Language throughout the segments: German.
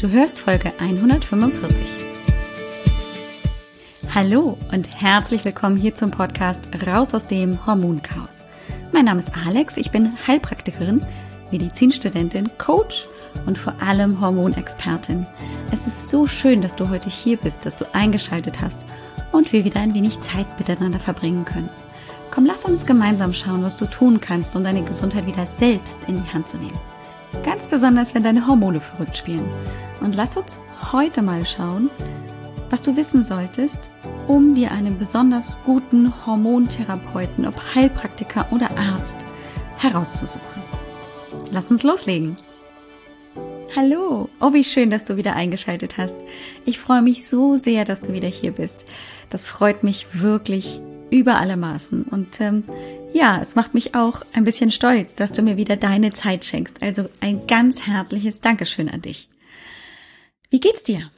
Du hörst Folge 145. Hallo und herzlich willkommen hier zum Podcast Raus aus dem Hormonchaos. Mein Name ist Alex, ich bin Heilpraktikerin, Medizinstudentin, Coach und vor allem Hormonexpertin. Es ist so schön, dass du heute hier bist, dass du eingeschaltet hast und wir wieder ein wenig Zeit miteinander verbringen können. Komm, lass uns gemeinsam schauen, was du tun kannst, um deine Gesundheit wieder selbst in die Hand zu nehmen. Ganz besonders, wenn deine Hormone verrückt spielen. Und lass uns heute mal schauen, was du wissen solltest, um dir einen besonders guten Hormontherapeuten, ob Heilpraktiker oder Arzt, herauszusuchen. Lass uns loslegen. Hallo, oh wie schön, dass du wieder eingeschaltet hast. Ich freue mich so sehr, dass du wieder hier bist. Das freut mich wirklich über alle Maßen. Und ähm, ja, es macht mich auch ein bisschen stolz, dass du mir wieder deine Zeit schenkst. Also ein ganz herzliches Dankeschön an dich. Wie geht's dir?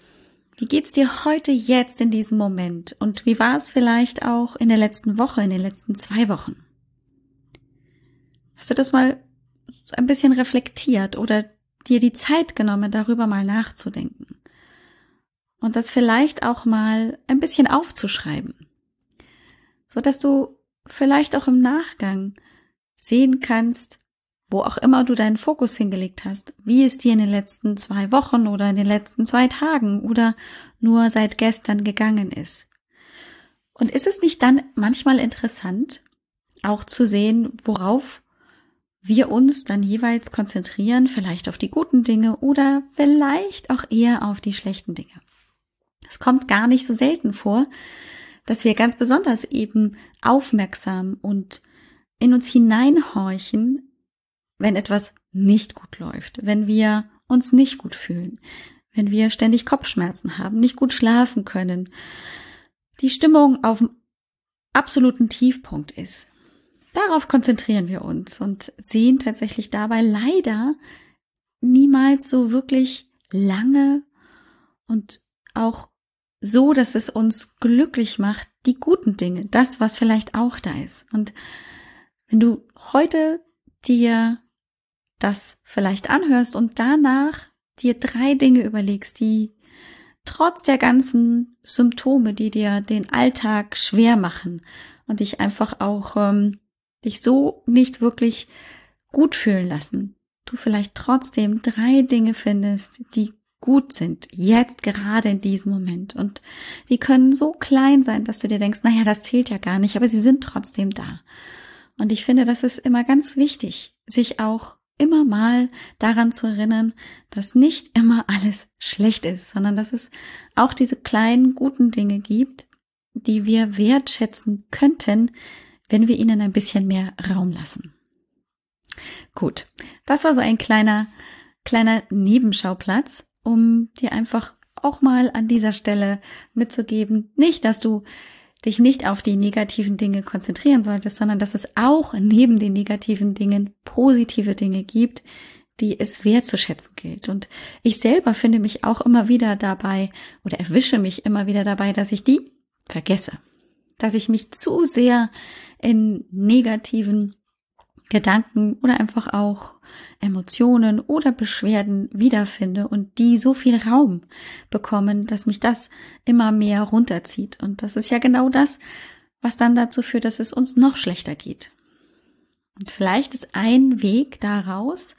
Wie geht's dir heute jetzt in diesem Moment? Und wie war es vielleicht auch in der letzten Woche, in den letzten zwei Wochen? Hast du das mal ein bisschen reflektiert oder dir die Zeit genommen, darüber mal nachzudenken? Und das vielleicht auch mal ein bisschen aufzuschreiben so dass du vielleicht auch im Nachgang sehen kannst, wo auch immer du deinen Fokus hingelegt hast, wie es dir in den letzten zwei Wochen oder in den letzten zwei Tagen oder nur seit gestern gegangen ist. Und ist es nicht dann manchmal interessant, auch zu sehen, worauf wir uns dann jeweils konzentrieren, vielleicht auf die guten Dinge oder vielleicht auch eher auf die schlechten Dinge. Es kommt gar nicht so selten vor, dass wir ganz besonders eben aufmerksam und in uns hineinhorchen, wenn etwas nicht gut läuft, wenn wir uns nicht gut fühlen, wenn wir ständig Kopfschmerzen haben, nicht gut schlafen können, die Stimmung auf dem absoluten Tiefpunkt ist. Darauf konzentrieren wir uns und sehen tatsächlich dabei leider niemals so wirklich lange und auch so, dass es uns glücklich macht, die guten Dinge, das, was vielleicht auch da ist. Und wenn du heute dir das vielleicht anhörst und danach dir drei Dinge überlegst, die trotz der ganzen Symptome, die dir den Alltag schwer machen und dich einfach auch ähm, dich so nicht wirklich gut fühlen lassen, du vielleicht trotzdem drei Dinge findest, die gut sind, jetzt gerade in diesem Moment. Und die können so klein sein, dass du dir denkst, naja, das zählt ja gar nicht, aber sie sind trotzdem da. Und ich finde, das ist immer ganz wichtig, sich auch immer mal daran zu erinnern, dass nicht immer alles schlecht ist, sondern dass es auch diese kleinen guten Dinge gibt, die wir wertschätzen könnten, wenn wir ihnen ein bisschen mehr Raum lassen. Gut, das war so ein kleiner, kleiner Nebenschauplatz um dir einfach auch mal an dieser Stelle mitzugeben, nicht, dass du dich nicht auf die negativen Dinge konzentrieren solltest, sondern dass es auch neben den negativen Dingen positive Dinge gibt, die es wertzuschätzen gilt. Und ich selber finde mich auch immer wieder dabei oder erwische mich immer wieder dabei, dass ich die vergesse. Dass ich mich zu sehr in negativen Gedanken oder einfach auch Emotionen oder Beschwerden wiederfinde und die so viel Raum bekommen, dass mich das immer mehr runterzieht. Und das ist ja genau das, was dann dazu führt, dass es uns noch schlechter geht. Und vielleicht ist ein Weg daraus,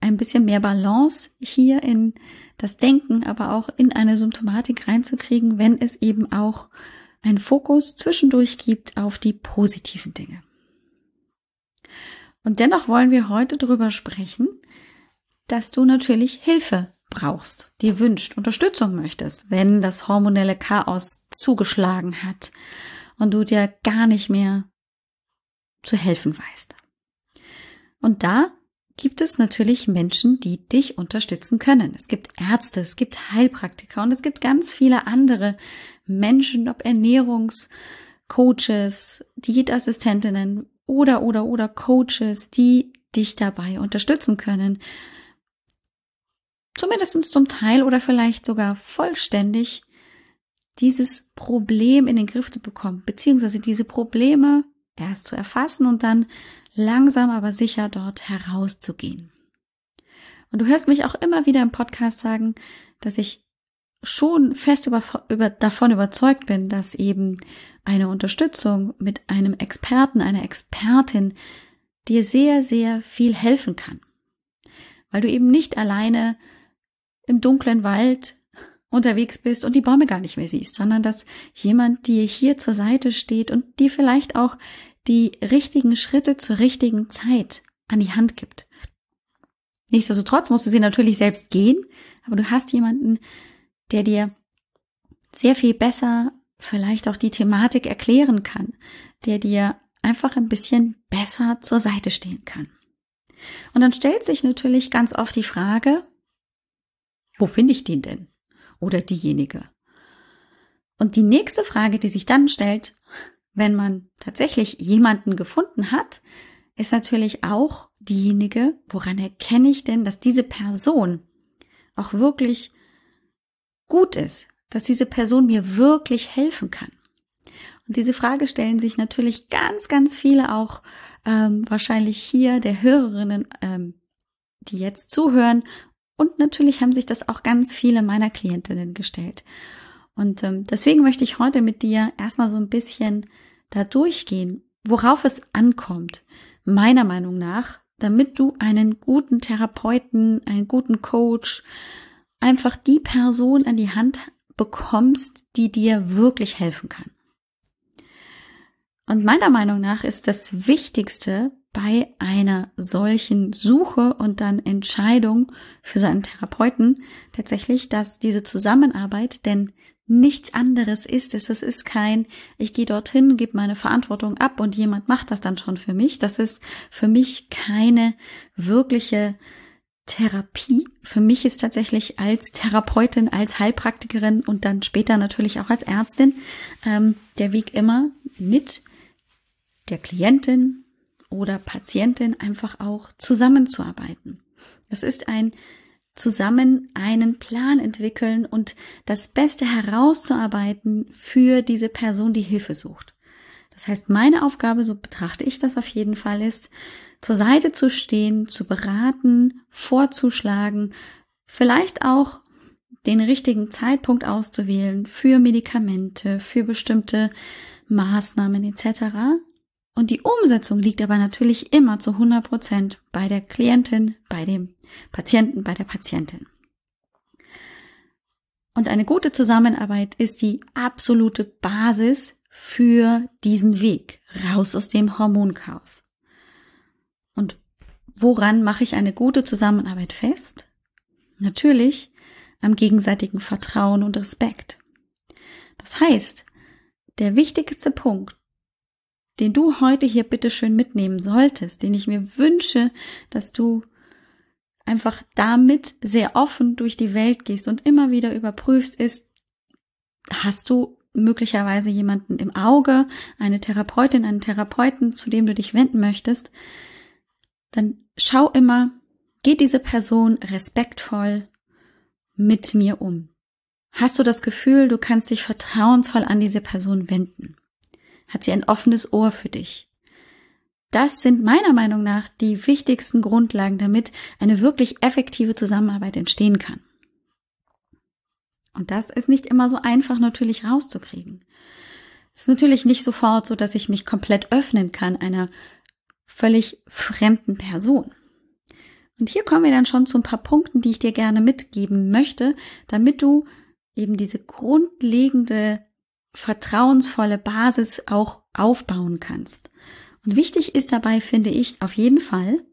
ein bisschen mehr Balance hier in das Denken, aber auch in eine Symptomatik reinzukriegen, wenn es eben auch einen Fokus zwischendurch gibt auf die positiven Dinge. Und dennoch wollen wir heute darüber sprechen, dass du natürlich Hilfe brauchst, dir wünscht, Unterstützung möchtest, wenn das hormonelle Chaos zugeschlagen hat und du dir gar nicht mehr zu helfen weißt. Und da gibt es natürlich Menschen, die dich unterstützen können. Es gibt Ärzte, es gibt Heilpraktiker und es gibt ganz viele andere Menschen, ob Ernährungscoaches, Diätassistentinnen, oder oder oder Coaches, die dich dabei unterstützen können. Zumindest zum Teil oder vielleicht sogar vollständig dieses Problem in den Griff zu bekommen, beziehungsweise diese Probleme erst zu erfassen und dann langsam aber sicher dort herauszugehen. Und du hörst mich auch immer wieder im Podcast sagen, dass ich schon fest über, über, davon überzeugt bin, dass eben eine Unterstützung mit einem Experten, einer Expertin dir sehr, sehr viel helfen kann. Weil du eben nicht alleine im dunklen Wald unterwegs bist und die Bäume gar nicht mehr siehst, sondern dass jemand dir hier zur Seite steht und dir vielleicht auch die richtigen Schritte zur richtigen Zeit an die Hand gibt. Nichtsdestotrotz musst du sie natürlich selbst gehen, aber du hast jemanden, der dir sehr viel besser vielleicht auch die Thematik erklären kann, der dir einfach ein bisschen besser zur Seite stehen kann. Und dann stellt sich natürlich ganz oft die Frage, wo finde ich den denn? Oder diejenige? Und die nächste Frage, die sich dann stellt, wenn man tatsächlich jemanden gefunden hat, ist natürlich auch diejenige, woran erkenne ich denn, dass diese Person auch wirklich gut ist, dass diese Person mir wirklich helfen kann. Und diese Frage stellen sich natürlich ganz, ganz viele auch ähm, wahrscheinlich hier der Hörerinnen, ähm, die jetzt zuhören. Und natürlich haben sich das auch ganz viele meiner Klientinnen gestellt. Und ähm, deswegen möchte ich heute mit dir erstmal so ein bisschen da durchgehen, worauf es ankommt, meiner Meinung nach, damit du einen guten Therapeuten, einen guten Coach, einfach die Person an die Hand bekommst, die dir wirklich helfen kann. Und meiner Meinung nach ist das Wichtigste bei einer solchen Suche und dann Entscheidung für so einen Therapeuten tatsächlich, dass diese Zusammenarbeit, denn nichts anderes ist es, es ist kein, ich gehe dorthin, gebe meine Verantwortung ab und jemand macht das dann schon für mich. Das ist für mich keine wirkliche Therapie. Für mich ist tatsächlich als Therapeutin, als Heilpraktikerin und dann später natürlich auch als Ärztin ähm, der Weg immer mit der Klientin oder Patientin einfach auch zusammenzuarbeiten. Es ist ein zusammen einen Plan entwickeln und das Beste herauszuarbeiten für diese Person, die Hilfe sucht. Das heißt, meine Aufgabe, so betrachte ich das auf jeden Fall, ist, zur Seite zu stehen, zu beraten, vorzuschlagen, vielleicht auch den richtigen Zeitpunkt auszuwählen für Medikamente, für bestimmte Maßnahmen etc. Und die Umsetzung liegt aber natürlich immer zu 100 Prozent bei der Klientin, bei dem Patienten, bei der Patientin. Und eine gute Zusammenarbeit ist die absolute Basis für diesen Weg raus aus dem Hormonchaos. Woran mache ich eine gute Zusammenarbeit fest? Natürlich am gegenseitigen Vertrauen und Respekt. Das heißt, der wichtigste Punkt, den du heute hier bitte schön mitnehmen solltest, den ich mir wünsche, dass du einfach damit sehr offen durch die Welt gehst und immer wieder überprüfst, ist, hast du möglicherweise jemanden im Auge, eine Therapeutin, einen Therapeuten, zu dem du dich wenden möchtest, dann schau immer, geht diese Person respektvoll mit mir um? Hast du das Gefühl, du kannst dich vertrauensvoll an diese Person wenden? Hat sie ein offenes Ohr für dich? Das sind meiner Meinung nach die wichtigsten Grundlagen, damit eine wirklich effektive Zusammenarbeit entstehen kann. Und das ist nicht immer so einfach natürlich rauszukriegen. Es ist natürlich nicht sofort so, dass ich mich komplett öffnen kann einer völlig fremden Person. Und hier kommen wir dann schon zu ein paar Punkten, die ich dir gerne mitgeben möchte, damit du eben diese grundlegende, vertrauensvolle Basis auch aufbauen kannst. Und wichtig ist dabei, finde ich, auf jeden Fall,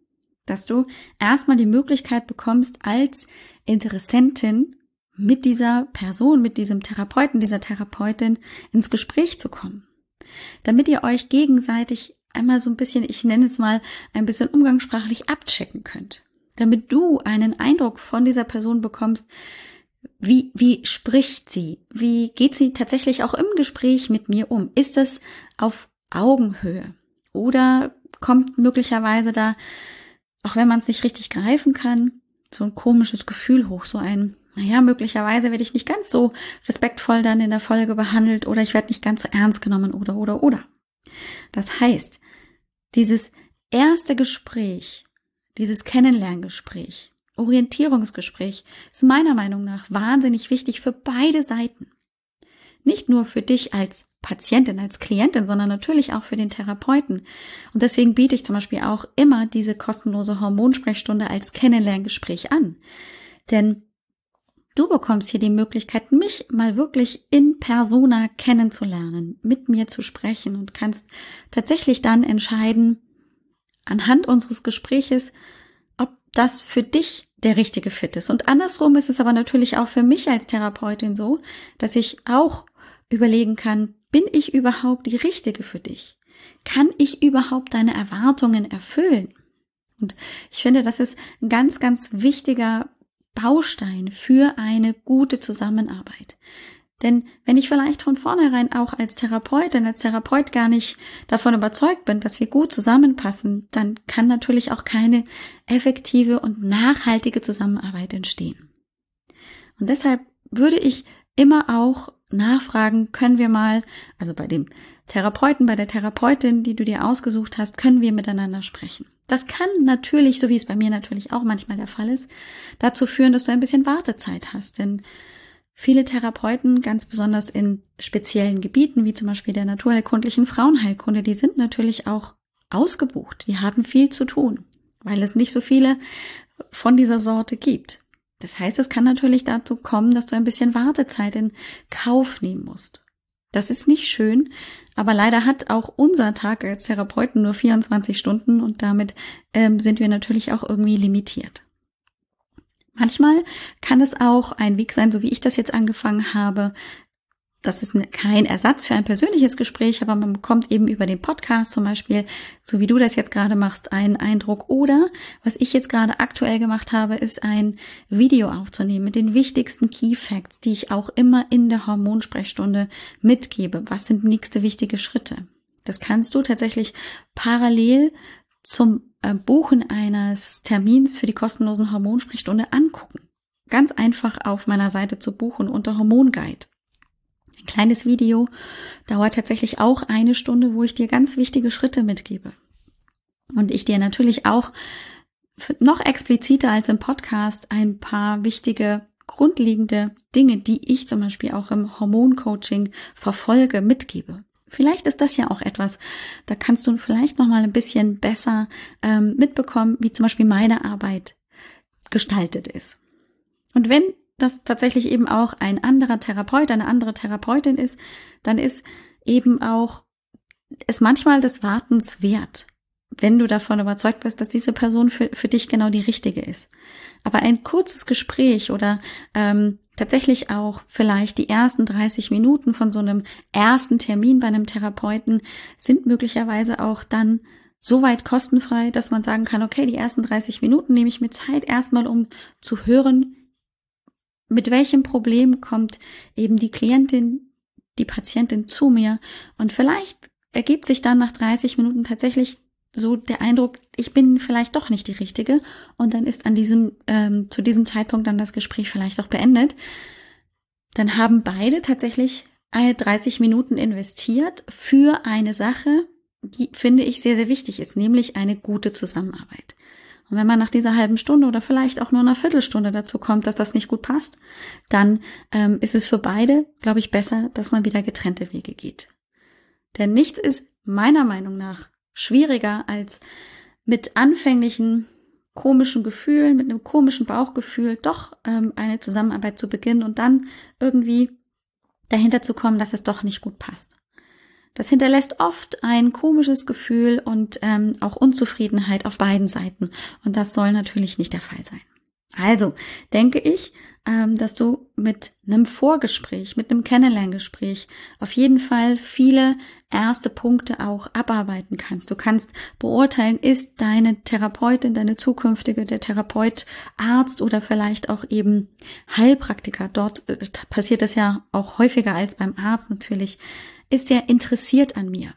dass du erstmal die Möglichkeit bekommst, als Interessentin mit dieser Person, mit diesem Therapeuten, dieser Therapeutin ins Gespräch zu kommen. Damit ihr euch gegenseitig einmal so ein bisschen, ich nenne es mal, ein bisschen umgangssprachlich abchecken könnt. Damit du einen Eindruck von dieser Person bekommst, wie, wie spricht sie? Wie geht sie tatsächlich auch im Gespräch mit mir um? Ist es auf Augenhöhe? Oder kommt möglicherweise da, auch wenn man es nicht richtig greifen kann, so ein komisches Gefühl hoch, so ein, naja, möglicherweise werde ich nicht ganz so respektvoll dann in der Folge behandelt oder ich werde nicht ganz so ernst genommen oder oder oder. Das heißt, dieses erste Gespräch, dieses Kennenlerngespräch Orientierungsgespräch ist meiner Meinung nach wahnsinnig wichtig für beide Seiten. Nicht nur für dich als Patientin, als Klientin, sondern natürlich auch für den Therapeuten. Und deswegen biete ich zum Beispiel auch immer diese kostenlose Hormonsprechstunde als Kennenlerngespräch an. Denn du bekommst hier die Möglichkeit, mich mal wirklich in persona kennenzulernen, mit mir zu sprechen und kannst tatsächlich dann entscheiden, anhand unseres Gespräches, ob das für dich der richtige Fit ist. Und andersrum ist es aber natürlich auch für mich als Therapeutin so, dass ich auch überlegen kann, bin ich überhaupt die Richtige für dich? Kann ich überhaupt deine Erwartungen erfüllen? Und ich finde, das ist ein ganz, ganz wichtiger Baustein für eine gute Zusammenarbeit. Denn wenn ich vielleicht von vornherein auch als Therapeutin, als Therapeut gar nicht davon überzeugt bin, dass wir gut zusammenpassen, dann kann natürlich auch keine effektive und nachhaltige Zusammenarbeit entstehen. Und deshalb würde ich immer auch nachfragen, können wir mal, also bei dem Therapeuten, bei der Therapeutin, die du dir ausgesucht hast, können wir miteinander sprechen. Das kann natürlich, so wie es bei mir natürlich auch manchmal der Fall ist, dazu führen, dass du ein bisschen Wartezeit hast. Denn viele Therapeuten, ganz besonders in speziellen Gebieten, wie zum Beispiel der naturheilkundlichen Frauenheilkunde, die sind natürlich auch ausgebucht. Die haben viel zu tun, weil es nicht so viele von dieser Sorte gibt. Das heißt, es kann natürlich dazu kommen, dass du ein bisschen Wartezeit in Kauf nehmen musst. Das ist nicht schön, aber leider hat auch unser Tag als Therapeuten nur 24 Stunden und damit ähm, sind wir natürlich auch irgendwie limitiert. Manchmal kann es auch ein Weg sein, so wie ich das jetzt angefangen habe, das ist kein Ersatz für ein persönliches Gespräch, aber man bekommt eben über den Podcast zum Beispiel, so wie du das jetzt gerade machst, einen Eindruck. Oder was ich jetzt gerade aktuell gemacht habe, ist ein Video aufzunehmen mit den wichtigsten Key Facts, die ich auch immer in der Hormonsprechstunde mitgebe. Was sind nächste wichtige Schritte? Das kannst du tatsächlich parallel zum äh, Buchen eines Termins für die kostenlosen Hormonsprechstunde angucken. Ganz einfach auf meiner Seite zu buchen unter Hormonguide. Ein kleines Video dauert tatsächlich auch eine Stunde, wo ich dir ganz wichtige Schritte mitgebe. Und ich dir natürlich auch noch expliziter als im Podcast ein paar wichtige grundlegende Dinge, die ich zum Beispiel auch im Hormoncoaching verfolge, mitgebe. Vielleicht ist das ja auch etwas, da kannst du vielleicht noch mal ein bisschen besser ähm, mitbekommen, wie zum Beispiel meine Arbeit gestaltet ist. Und wenn dass tatsächlich eben auch ein anderer Therapeut, eine andere Therapeutin ist, dann ist eben auch es manchmal des Wartens wert, wenn du davon überzeugt bist, dass diese Person für, für dich genau die richtige ist. Aber ein kurzes Gespräch oder ähm, tatsächlich auch vielleicht die ersten 30 Minuten von so einem ersten Termin bei einem Therapeuten sind möglicherweise auch dann so weit kostenfrei, dass man sagen kann, okay, die ersten 30 Minuten nehme ich mir Zeit erstmal, um zu hören, mit welchem Problem kommt eben die Klientin, die Patientin zu mir und vielleicht ergibt sich dann nach 30 Minuten tatsächlich so der Eindruck, ich bin vielleicht doch nicht die Richtige und dann ist an diesem ähm, zu diesem Zeitpunkt dann das Gespräch vielleicht auch beendet. Dann haben beide tatsächlich 30 Minuten investiert für eine Sache, die finde ich sehr sehr wichtig ist, nämlich eine gute Zusammenarbeit. Und wenn man nach dieser halben Stunde oder vielleicht auch nur einer Viertelstunde dazu kommt, dass das nicht gut passt, dann ähm, ist es für beide, glaube ich, besser, dass man wieder getrennte Wege geht. Denn nichts ist meiner Meinung nach schwieriger als mit anfänglichen komischen Gefühlen, mit einem komischen Bauchgefühl doch ähm, eine Zusammenarbeit zu beginnen und dann irgendwie dahinter zu kommen, dass es doch nicht gut passt. Das hinterlässt oft ein komisches Gefühl und ähm, auch Unzufriedenheit auf beiden Seiten. Und das soll natürlich nicht der Fall sein. Also denke ich, ähm, dass du mit einem Vorgespräch, mit einem Kennenlerngespräch auf jeden Fall viele erste Punkte auch abarbeiten kannst. Du kannst beurteilen, ist deine Therapeutin, deine zukünftige, der Therapeut, Arzt oder vielleicht auch eben Heilpraktiker. Dort äh, passiert es ja auch häufiger als beim Arzt natürlich ist er interessiert an mir?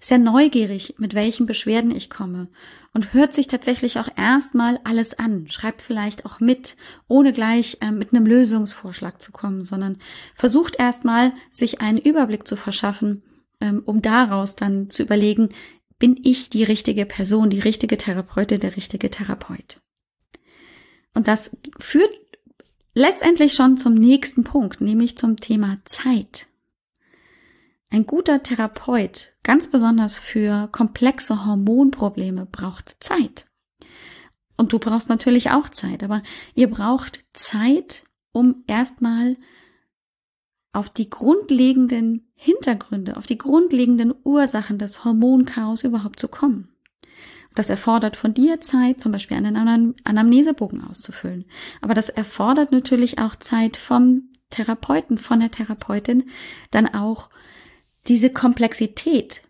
Ist er neugierig, mit welchen Beschwerden ich komme? Und hört sich tatsächlich auch erstmal alles an, schreibt vielleicht auch mit, ohne gleich äh, mit einem Lösungsvorschlag zu kommen, sondern versucht erstmal, sich einen Überblick zu verschaffen, ähm, um daraus dann zu überlegen, bin ich die richtige Person, die richtige Therapeutin, der richtige Therapeut? Und das führt letztendlich schon zum nächsten Punkt, nämlich zum Thema Zeit. Ein guter Therapeut, ganz besonders für komplexe Hormonprobleme, braucht Zeit. Und du brauchst natürlich auch Zeit, aber ihr braucht Zeit, um erstmal auf die grundlegenden Hintergründe, auf die grundlegenden Ursachen des Hormonchaos überhaupt zu kommen. Das erfordert von dir Zeit, zum Beispiel einen Anamnesebogen auszufüllen. Aber das erfordert natürlich auch Zeit vom Therapeuten, von der Therapeutin, dann auch diese Komplexität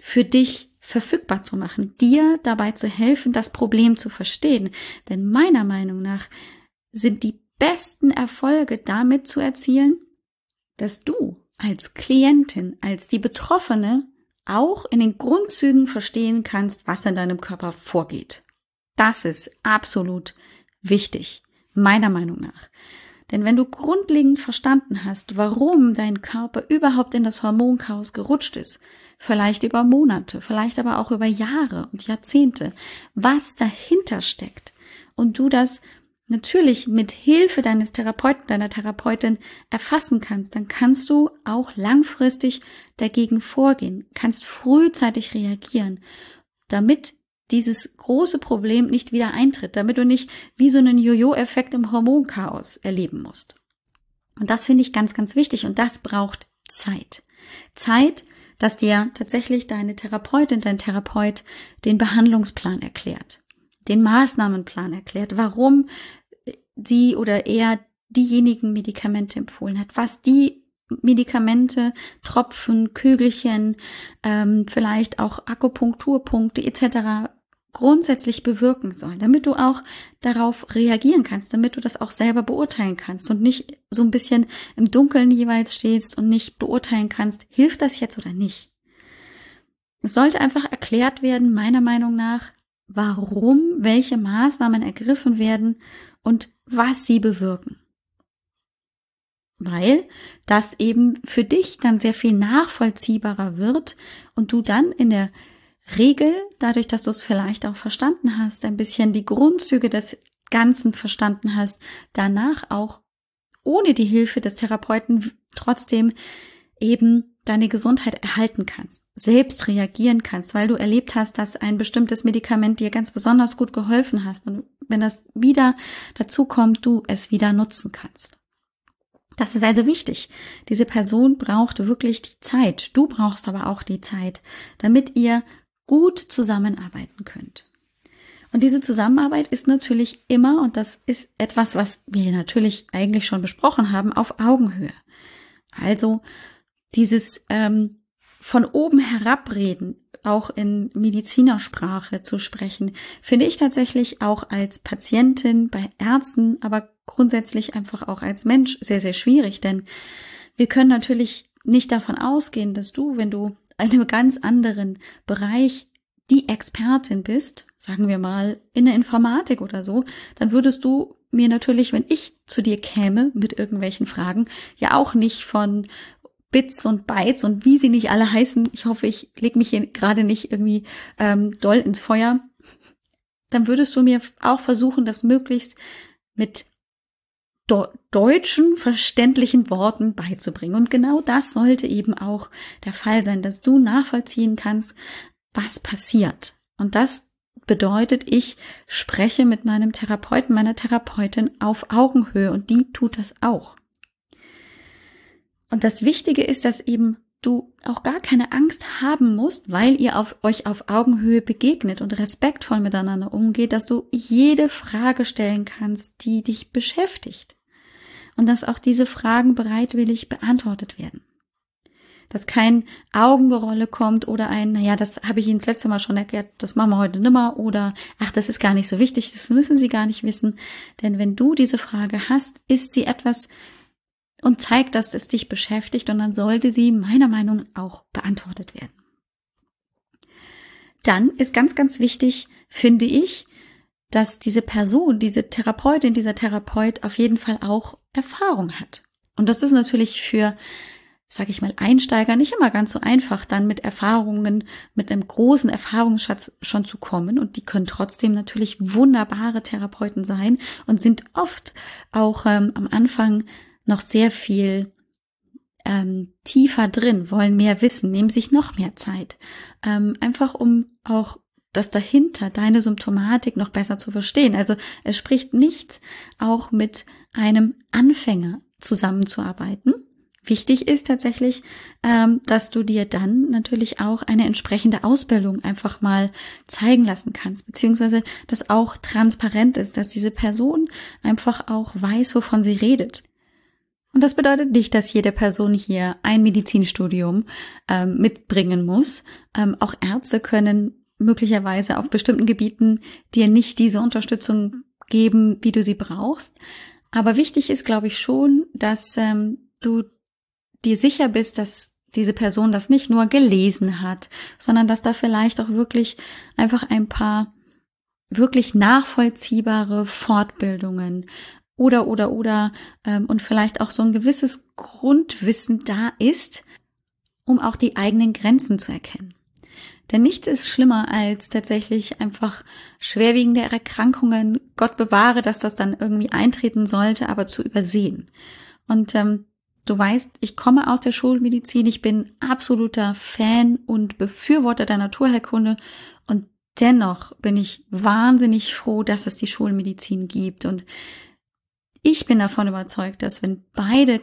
für dich verfügbar zu machen, dir dabei zu helfen, das Problem zu verstehen. Denn meiner Meinung nach sind die besten Erfolge damit zu erzielen, dass du als Klientin, als die Betroffene auch in den Grundzügen verstehen kannst, was in deinem Körper vorgeht. Das ist absolut wichtig, meiner Meinung nach. Denn wenn du grundlegend verstanden hast, warum dein Körper überhaupt in das Hormonchaos gerutscht ist, vielleicht über Monate, vielleicht aber auch über Jahre und Jahrzehnte, was dahinter steckt und du das natürlich mit Hilfe deines Therapeuten, deiner Therapeutin erfassen kannst, dann kannst du auch langfristig dagegen vorgehen, kannst frühzeitig reagieren, damit dieses große Problem nicht wieder eintritt, damit du nicht wie so einen Jojo-Effekt im Hormonchaos erleben musst. Und das finde ich ganz, ganz wichtig und das braucht Zeit. Zeit, dass dir tatsächlich deine Therapeutin, dein Therapeut den Behandlungsplan erklärt, den Maßnahmenplan erklärt, warum sie oder er diejenigen Medikamente empfohlen hat, was die Medikamente, Tropfen, Kügelchen, ähm, vielleicht auch Akupunkturpunkte etc grundsätzlich bewirken sollen, damit du auch darauf reagieren kannst, damit du das auch selber beurteilen kannst und nicht so ein bisschen im Dunkeln jeweils stehst und nicht beurteilen kannst, hilft das jetzt oder nicht. Es sollte einfach erklärt werden, meiner Meinung nach, warum welche Maßnahmen ergriffen werden und was sie bewirken. Weil das eben für dich dann sehr viel nachvollziehbarer wird und du dann in der Regel, dadurch, dass du es vielleicht auch verstanden hast, ein bisschen die Grundzüge des Ganzen verstanden hast, danach auch ohne die Hilfe des Therapeuten trotzdem eben deine Gesundheit erhalten kannst, selbst reagieren kannst, weil du erlebt hast, dass ein bestimmtes Medikament dir ganz besonders gut geholfen hast und wenn das wieder dazu kommt, du es wieder nutzen kannst. Das ist also wichtig. Diese Person braucht wirklich die Zeit. Du brauchst aber auch die Zeit, damit ihr gut zusammenarbeiten könnt. Und diese Zusammenarbeit ist natürlich immer, und das ist etwas, was wir natürlich eigentlich schon besprochen haben, auf Augenhöhe. Also dieses ähm, von oben herabreden, auch in Medizinersprache zu sprechen, finde ich tatsächlich auch als Patientin bei Ärzten, aber grundsätzlich einfach auch als Mensch sehr, sehr schwierig, denn wir können natürlich nicht davon ausgehen, dass du, wenn du einem ganz anderen Bereich die Expertin bist, sagen wir mal in der Informatik oder so, dann würdest du mir natürlich, wenn ich zu dir käme mit irgendwelchen Fragen, ja auch nicht von Bits und Bytes und wie sie nicht alle heißen, ich hoffe, ich leg mich hier gerade nicht irgendwie ähm, doll ins Feuer, dann würdest du mir auch versuchen, das möglichst mit deutschen, verständlichen Worten beizubringen. Und genau das sollte eben auch der Fall sein, dass du nachvollziehen kannst, was passiert. Und das bedeutet, ich spreche mit meinem Therapeuten, meiner Therapeutin auf Augenhöhe und die tut das auch. Und das Wichtige ist, dass eben du auch gar keine Angst haben musst, weil ihr auf, euch auf Augenhöhe begegnet und respektvoll miteinander umgeht, dass du jede Frage stellen kannst, die dich beschäftigt und dass auch diese Fragen bereitwillig beantwortet werden. Dass kein Augengerolle kommt oder ein, naja, das habe ich Ihnen das letzte Mal schon erklärt, das machen wir heute nimmer oder ach, das ist gar nicht so wichtig, das müssen Sie gar nicht wissen. Denn wenn du diese Frage hast, ist sie etwas und zeigt, dass es dich beschäftigt und dann sollte sie meiner Meinung nach auch beantwortet werden. Dann ist ganz, ganz wichtig, finde ich, dass diese Person, diese Therapeutin, dieser Therapeut auf jeden Fall auch Erfahrung hat. Und das ist natürlich für sag ich mal, Einsteiger nicht immer ganz so einfach, dann mit Erfahrungen, mit einem großen Erfahrungsschatz schon zu kommen. Und die können trotzdem natürlich wunderbare Therapeuten sein und sind oft auch ähm, am Anfang noch sehr viel ähm, tiefer drin, wollen mehr wissen, nehmen sich noch mehr Zeit. Ähm, einfach um auch das dahinter, deine Symptomatik noch besser zu verstehen. Also es spricht nichts, auch mit einem Anfänger zusammenzuarbeiten. Wichtig ist tatsächlich, ähm, dass du dir dann natürlich auch eine entsprechende Ausbildung einfach mal zeigen lassen kannst, beziehungsweise dass auch transparent ist, dass diese Person einfach auch weiß, wovon sie redet. Und das bedeutet nicht, dass jede Person hier ein Medizinstudium ähm, mitbringen muss. Ähm, auch Ärzte können möglicherweise auf bestimmten Gebieten dir nicht diese Unterstützung geben, wie du sie brauchst. Aber wichtig ist, glaube ich, schon, dass ähm, du dir sicher bist, dass diese Person das nicht nur gelesen hat, sondern dass da vielleicht auch wirklich einfach ein paar wirklich nachvollziehbare Fortbildungen oder oder oder ähm, und vielleicht auch so ein gewisses Grundwissen da ist, um auch die eigenen Grenzen zu erkennen. Denn nichts ist schlimmer als tatsächlich einfach schwerwiegende Erkrankungen, Gott bewahre, dass das dann irgendwie eintreten sollte, aber zu übersehen. Und ähm, du weißt, ich komme aus der Schulmedizin, ich bin absoluter Fan und Befürworter der Naturheilkunde und dennoch bin ich wahnsinnig froh, dass es die Schulmedizin gibt. Und ich bin davon überzeugt, dass wenn beide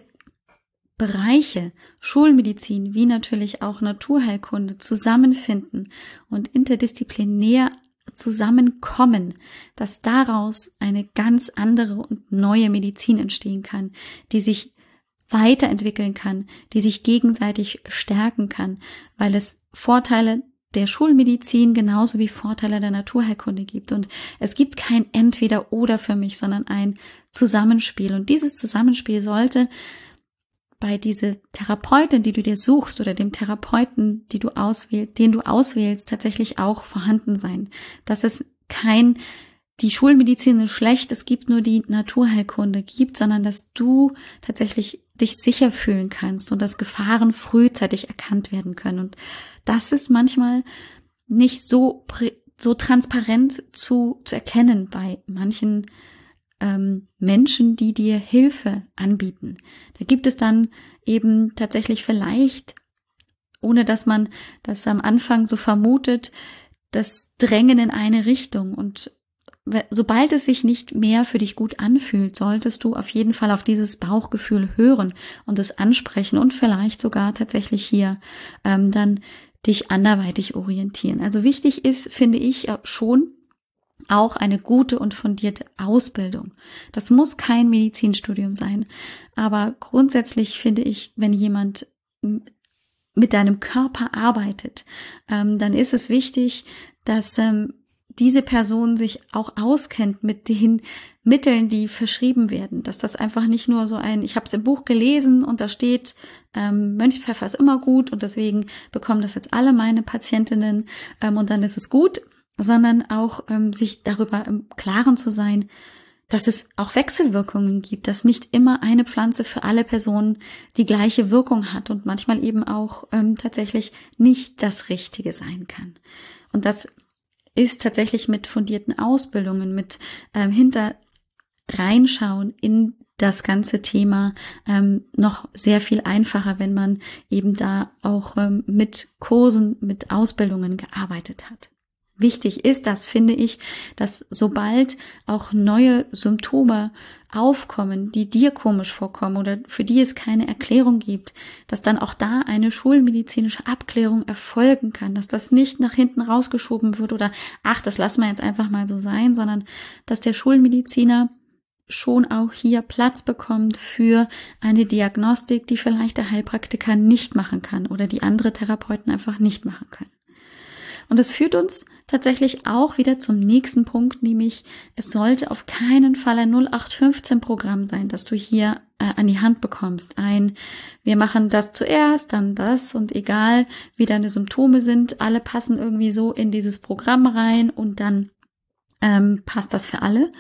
Bereiche Schulmedizin wie natürlich auch Naturheilkunde zusammenfinden und interdisziplinär zusammenkommen, dass daraus eine ganz andere und neue Medizin entstehen kann, die sich weiterentwickeln kann, die sich gegenseitig stärken kann, weil es Vorteile der Schulmedizin genauso wie Vorteile der Naturheilkunde gibt. Und es gibt kein Entweder oder für mich, sondern ein Zusammenspiel. Und dieses Zusammenspiel sollte bei diese Therapeutin, die du dir suchst oder dem Therapeuten, die du auswählst, den du auswählst, tatsächlich auch vorhanden sein. Dass es kein die Schulmedizin ist schlecht, es gibt nur die Naturheilkunde gibt, sondern dass du tatsächlich dich sicher fühlen kannst und dass Gefahren frühzeitig erkannt werden können. Und das ist manchmal nicht so, so transparent zu, zu erkennen bei manchen ähm, Menschen, die dir Hilfe anbieten. Da gibt es dann eben tatsächlich vielleicht, ohne dass man das am Anfang so vermutet, das Drängen in eine Richtung und sobald es sich nicht mehr für dich gut anfühlt, solltest du auf jeden Fall auf dieses Bauchgefühl hören und es ansprechen und vielleicht sogar tatsächlich hier ähm, dann dich anderweitig orientieren. Also wichtig ist, finde ich schon, auch eine gute und fundierte Ausbildung. Das muss kein Medizinstudium sein, aber grundsätzlich finde ich, wenn jemand mit deinem Körper arbeitet, ähm, dann ist es wichtig, dass ähm, diese Person sich auch auskennt mit den Mitteln, die verschrieben werden, dass das einfach nicht nur so ein, ich habe es im Buch gelesen und da steht, ähm, Mönchpfeffer ist immer gut und deswegen bekommen das jetzt alle meine Patientinnen ähm, und dann ist es gut, sondern auch ähm, sich darüber im Klaren zu sein, dass es auch Wechselwirkungen gibt, dass nicht immer eine Pflanze für alle Personen die gleiche Wirkung hat und manchmal eben auch ähm, tatsächlich nicht das Richtige sein kann. Und das ist tatsächlich mit fundierten Ausbildungen, mit ähm, hinter reinschauen in das ganze Thema ähm, noch sehr viel einfacher, wenn man eben da auch ähm, mit Kursen, mit Ausbildungen gearbeitet hat. Wichtig ist das, finde ich, dass sobald auch neue Symptome aufkommen, die dir komisch vorkommen oder für die es keine Erklärung gibt, dass dann auch da eine schulmedizinische Abklärung erfolgen kann, dass das nicht nach hinten rausgeschoben wird oder ach, das lassen wir jetzt einfach mal so sein, sondern dass der Schulmediziner schon auch hier Platz bekommt für eine Diagnostik, die vielleicht der Heilpraktiker nicht machen kann oder die andere Therapeuten einfach nicht machen können. Und das führt uns tatsächlich auch wieder zum nächsten Punkt, nämlich es sollte auf keinen Fall ein 0815 Programm sein, das du hier äh, an die Hand bekommst. Ein, wir machen das zuerst, dann das und egal wie deine Symptome sind, alle passen irgendwie so in dieses Programm rein und dann ähm, passt das für alle,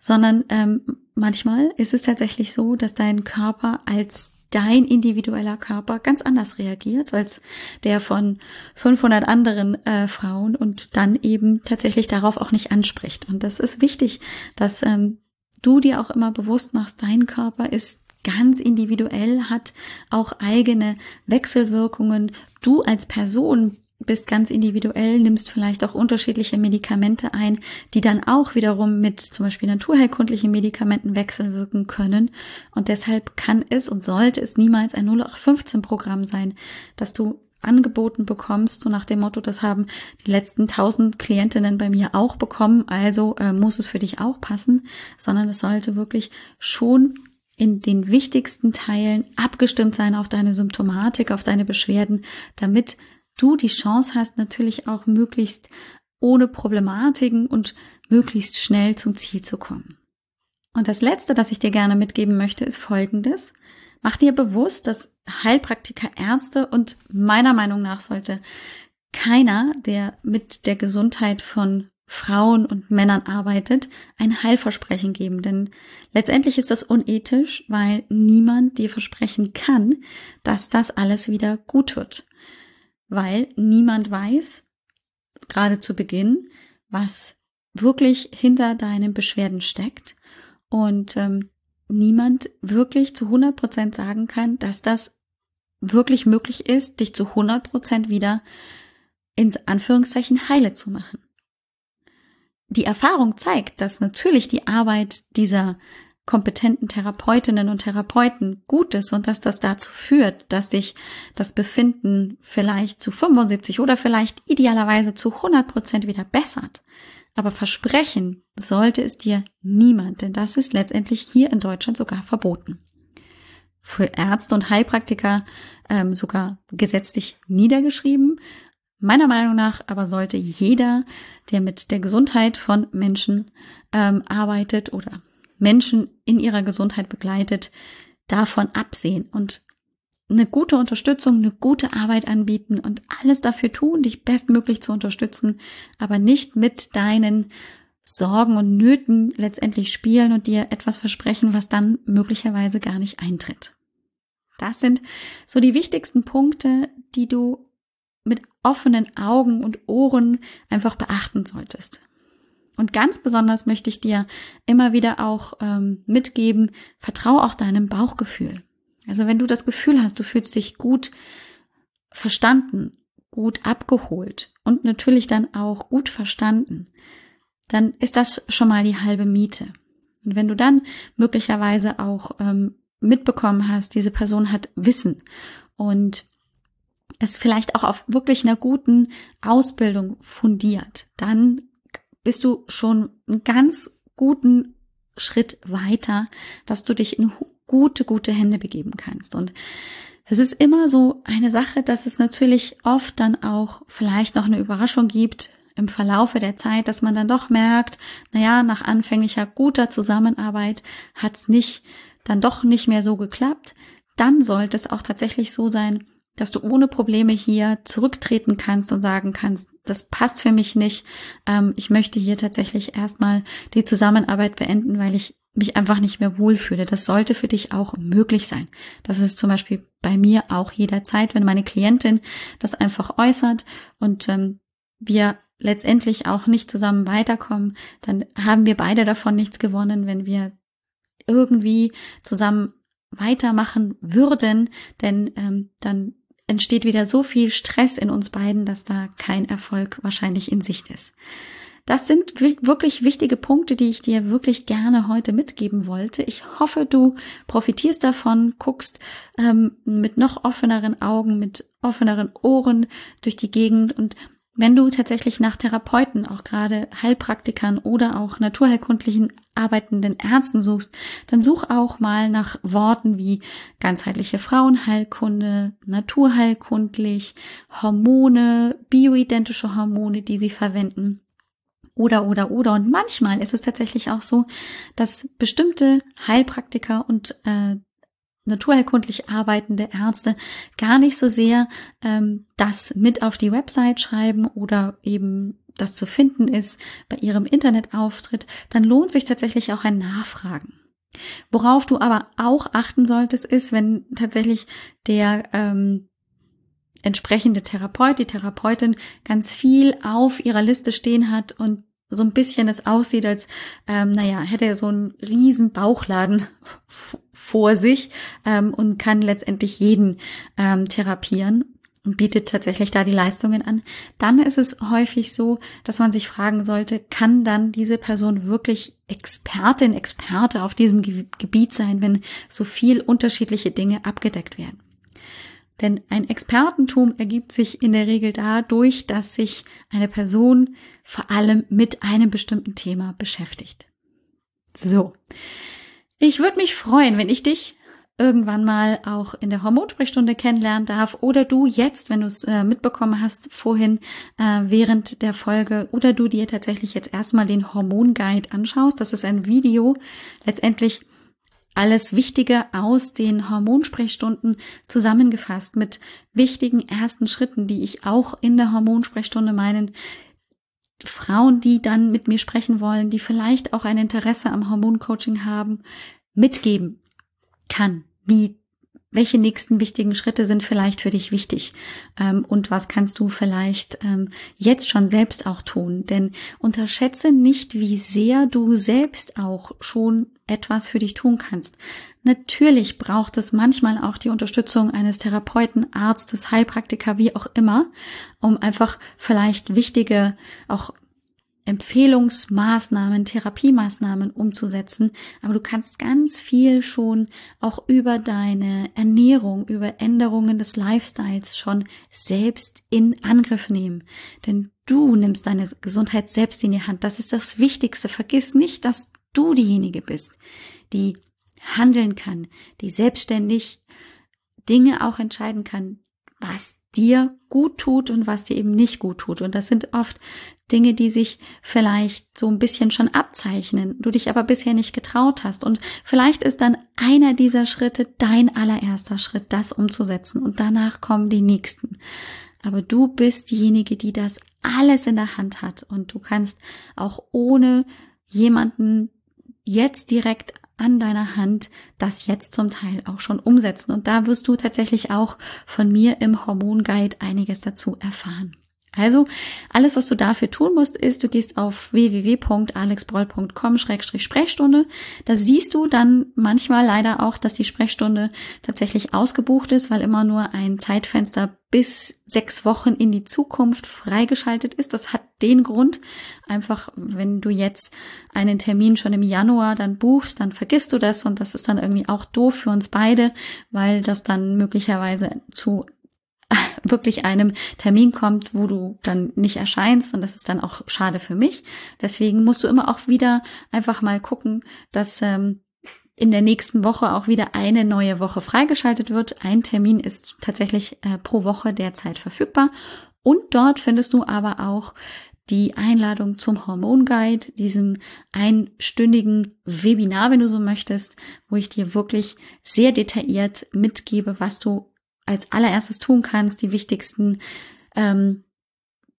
sondern ähm, manchmal ist es tatsächlich so, dass dein Körper als dein individueller Körper ganz anders reagiert als der von 500 anderen äh, Frauen und dann eben tatsächlich darauf auch nicht anspricht. Und das ist wichtig, dass ähm, du dir auch immer bewusst machst, dein Körper ist ganz individuell, hat auch eigene Wechselwirkungen. Du als Person bist ganz individuell, nimmst vielleicht auch unterschiedliche Medikamente ein, die dann auch wiederum mit zum Beispiel naturheilkundlichen Medikamenten wechselwirken können. Und deshalb kann es und sollte es niemals ein 0815-Programm sein, dass du angeboten bekommst, so nach dem Motto, das haben die letzten tausend Klientinnen bei mir auch bekommen, also äh, muss es für dich auch passen, sondern es sollte wirklich schon in den wichtigsten Teilen abgestimmt sein auf deine Symptomatik, auf deine Beschwerden, damit du die Chance hast, natürlich auch möglichst ohne Problematiken und möglichst schnell zum Ziel zu kommen. Und das Letzte, das ich dir gerne mitgeben möchte, ist Folgendes. Mach dir bewusst, dass Heilpraktiker, Ärzte und meiner Meinung nach sollte keiner, der mit der Gesundheit von Frauen und Männern arbeitet, ein Heilversprechen geben. Denn letztendlich ist das unethisch, weil niemand dir versprechen kann, dass das alles wieder gut wird weil niemand weiß, gerade zu Beginn, was wirklich hinter deinen Beschwerden steckt und ähm, niemand wirklich zu 100 Prozent sagen kann, dass das wirklich möglich ist, dich zu 100 Prozent wieder in Anführungszeichen heile zu machen. Die Erfahrung zeigt, dass natürlich die Arbeit dieser kompetenten Therapeutinnen und Therapeuten gut ist und dass das dazu führt, dass sich das Befinden vielleicht zu 75 oder vielleicht idealerweise zu 100 Prozent wieder bessert. Aber versprechen sollte es dir niemand, denn das ist letztendlich hier in Deutschland sogar verboten. Für Ärzte und Heilpraktiker ähm, sogar gesetzlich niedergeschrieben. Meiner Meinung nach aber sollte jeder, der mit der Gesundheit von Menschen ähm, arbeitet oder Menschen in ihrer Gesundheit begleitet, davon absehen und eine gute Unterstützung, eine gute Arbeit anbieten und alles dafür tun, dich bestmöglich zu unterstützen, aber nicht mit deinen Sorgen und Nöten letztendlich spielen und dir etwas versprechen, was dann möglicherweise gar nicht eintritt. Das sind so die wichtigsten Punkte, die du mit offenen Augen und Ohren einfach beachten solltest. Und ganz besonders möchte ich dir immer wieder auch ähm, mitgeben, vertraue auch deinem Bauchgefühl. Also wenn du das Gefühl hast, du fühlst dich gut verstanden, gut abgeholt und natürlich dann auch gut verstanden, dann ist das schon mal die halbe Miete. Und wenn du dann möglicherweise auch ähm, mitbekommen hast, diese Person hat Wissen und es vielleicht auch auf wirklich einer guten Ausbildung fundiert, dann bist du schon einen ganz guten Schritt weiter, dass du dich in gute, gute Hände begeben kannst. Und es ist immer so eine Sache, dass es natürlich oft dann auch vielleicht noch eine Überraschung gibt im Verlaufe der Zeit, dass man dann doch merkt, naja, nach anfänglicher guter Zusammenarbeit hat es nicht, dann doch nicht mehr so geklappt. Dann sollte es auch tatsächlich so sein, dass du ohne Probleme hier zurücktreten kannst und sagen kannst, das passt für mich nicht. Ähm, ich möchte hier tatsächlich erstmal die Zusammenarbeit beenden, weil ich mich einfach nicht mehr wohlfühle. Das sollte für dich auch möglich sein. Das ist zum Beispiel bei mir auch jederzeit, wenn meine Klientin das einfach äußert und ähm, wir letztendlich auch nicht zusammen weiterkommen, dann haben wir beide davon nichts gewonnen, wenn wir irgendwie zusammen weitermachen würden, denn ähm, dann entsteht wieder so viel Stress in uns beiden, dass da kein Erfolg wahrscheinlich in Sicht ist. Das sind wirklich wichtige Punkte, die ich dir wirklich gerne heute mitgeben wollte. Ich hoffe, du profitierst davon, guckst ähm, mit noch offeneren Augen, mit offeneren Ohren durch die Gegend und wenn du tatsächlich nach Therapeuten, auch gerade Heilpraktikern oder auch naturheilkundlichen arbeitenden Ärzten suchst, dann such auch mal nach Worten wie ganzheitliche Frauenheilkunde, naturheilkundlich, Hormone, bioidentische Hormone, die sie verwenden. Oder, oder, oder. Und manchmal ist es tatsächlich auch so, dass bestimmte Heilpraktiker und äh, naturheilkundlich arbeitende Ärzte gar nicht so sehr ähm, das mit auf die Website schreiben oder eben das zu finden ist bei ihrem Internetauftritt, dann lohnt sich tatsächlich auch ein Nachfragen. Worauf du aber auch achten solltest, ist, wenn tatsächlich der ähm, entsprechende Therapeut, die Therapeutin ganz viel auf ihrer Liste stehen hat und so ein bisschen es aussieht, als ähm, naja, hätte er so einen riesen Bauchladen vor sich ähm, und kann letztendlich jeden ähm, therapieren und bietet tatsächlich da die Leistungen an, dann ist es häufig so, dass man sich fragen sollte, kann dann diese Person wirklich Expertin, Experte auf diesem Gebiet sein, wenn so viel unterschiedliche Dinge abgedeckt werden? Denn ein Expertentum ergibt sich in der Regel dadurch, dass sich eine Person vor allem mit einem bestimmten Thema beschäftigt. So. Ich würde mich freuen, wenn ich dich irgendwann mal auch in der Hormonsprechstunde kennenlernen darf oder du jetzt, wenn du es äh, mitbekommen hast, vorhin äh, während der Folge oder du dir tatsächlich jetzt erstmal den Hormonguide anschaust. Das ist ein Video, letztendlich alles Wichtige aus den Hormonsprechstunden zusammengefasst mit wichtigen ersten Schritten, die ich auch in der Hormonsprechstunde meinen. Frauen, die dann mit mir sprechen wollen, die vielleicht auch ein Interesse am Hormoncoaching haben, mitgeben kann wie welche nächsten wichtigen Schritte sind vielleicht für dich wichtig ähm, und was kannst du vielleicht ähm, jetzt schon selbst auch tun. Denn unterschätze nicht, wie sehr du selbst auch schon etwas für dich tun kannst. Natürlich braucht es manchmal auch die Unterstützung eines Therapeuten, Arztes, Heilpraktiker, wie auch immer, um einfach vielleicht wichtige, auch Empfehlungsmaßnahmen, Therapiemaßnahmen umzusetzen, aber du kannst ganz viel schon auch über deine Ernährung, über Änderungen des Lifestyles schon selbst in Angriff nehmen. Denn du nimmst deine Gesundheit selbst in die Hand. Das ist das Wichtigste. Vergiss nicht, dass du diejenige bist, die handeln kann, die selbstständig Dinge auch entscheiden kann, was dir gut tut und was dir eben nicht gut tut. Und das sind oft Dinge, die sich vielleicht so ein bisschen schon abzeichnen, du dich aber bisher nicht getraut hast. Und vielleicht ist dann einer dieser Schritte dein allererster Schritt, das umzusetzen. Und danach kommen die nächsten. Aber du bist diejenige, die das alles in der Hand hat. Und du kannst auch ohne jemanden jetzt direkt an deiner Hand das jetzt zum Teil auch schon umsetzen. Und da wirst du tatsächlich auch von mir im Hormonguide einiges dazu erfahren. Also, alles, was du dafür tun musst, ist, du gehst auf www.alexbroll.com-sprechstunde. Da siehst du dann manchmal leider auch, dass die Sprechstunde tatsächlich ausgebucht ist, weil immer nur ein Zeitfenster bis sechs Wochen in die Zukunft freigeschaltet ist. Das hat den Grund, einfach, wenn du jetzt einen Termin schon im Januar dann buchst, dann vergisst du das und das ist dann irgendwie auch doof für uns beide, weil das dann möglicherweise zu wirklich einem Termin kommt, wo du dann nicht erscheinst und das ist dann auch schade für mich. Deswegen musst du immer auch wieder einfach mal gucken, dass ähm, in der nächsten Woche auch wieder eine neue Woche freigeschaltet wird. Ein Termin ist tatsächlich äh, pro Woche derzeit verfügbar und dort findest du aber auch die Einladung zum Hormonguide, diesem einstündigen Webinar, wenn du so möchtest, wo ich dir wirklich sehr detailliert mitgebe, was du als allererstes tun kannst, die wichtigsten ähm,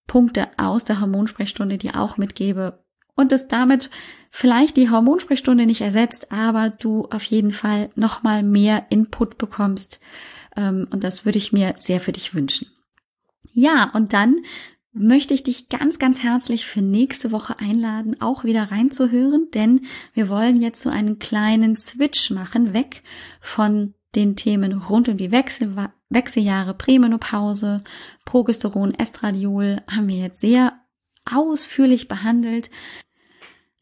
Punkte aus der Hormonsprechstunde, die auch mitgebe und es damit vielleicht die Hormonsprechstunde nicht ersetzt, aber du auf jeden Fall nochmal mehr Input bekommst. Ähm, und das würde ich mir sehr für dich wünschen. Ja, und dann möchte ich dich ganz, ganz herzlich für nächste Woche einladen, auch wieder reinzuhören, denn wir wollen jetzt so einen kleinen Switch machen, weg von den Themen rund um die Wechsel Wechseljahre, Prämenopause, Progesteron, Estradiol haben wir jetzt sehr ausführlich behandelt.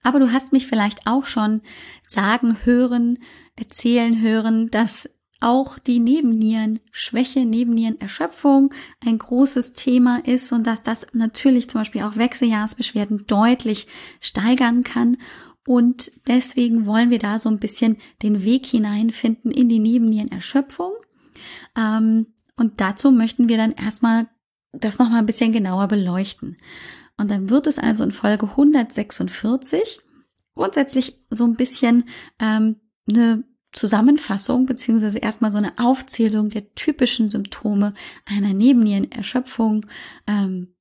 Aber du hast mich vielleicht auch schon sagen hören, erzählen hören, dass auch die Nebennierenschwäche, Nebennierenerschöpfung ein großes Thema ist und dass das natürlich zum Beispiel auch Wechseljahrsbeschwerden deutlich steigern kann und deswegen wollen wir da so ein bisschen den Weg hineinfinden in die Nebennierenerschöpfung. Ähm, und dazu möchten wir dann erstmal das nochmal ein bisschen genauer beleuchten. Und dann wird es also in Folge 146 grundsätzlich so ein bisschen ähm, eine Zusammenfassung beziehungsweise erstmal so eine Aufzählung der typischen Symptome einer Nebennierenerschöpfung ähm,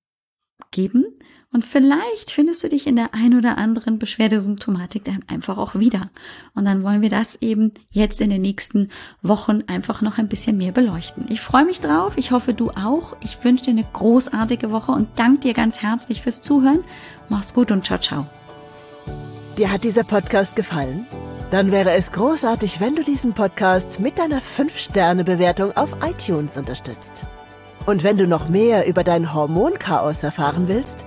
geben und vielleicht findest du dich in der ein oder anderen Beschwerdesymptomatik dann einfach auch wieder. Und dann wollen wir das eben jetzt in den nächsten Wochen einfach noch ein bisschen mehr beleuchten. Ich freue mich drauf. Ich hoffe, du auch. Ich wünsche dir eine großartige Woche und danke dir ganz herzlich fürs Zuhören. Mach's gut und ciao, ciao. Dir hat dieser Podcast gefallen? Dann wäre es großartig, wenn du diesen Podcast mit deiner 5-Sterne-Bewertung auf iTunes unterstützt. Und wenn du noch mehr über dein Hormonchaos erfahren willst,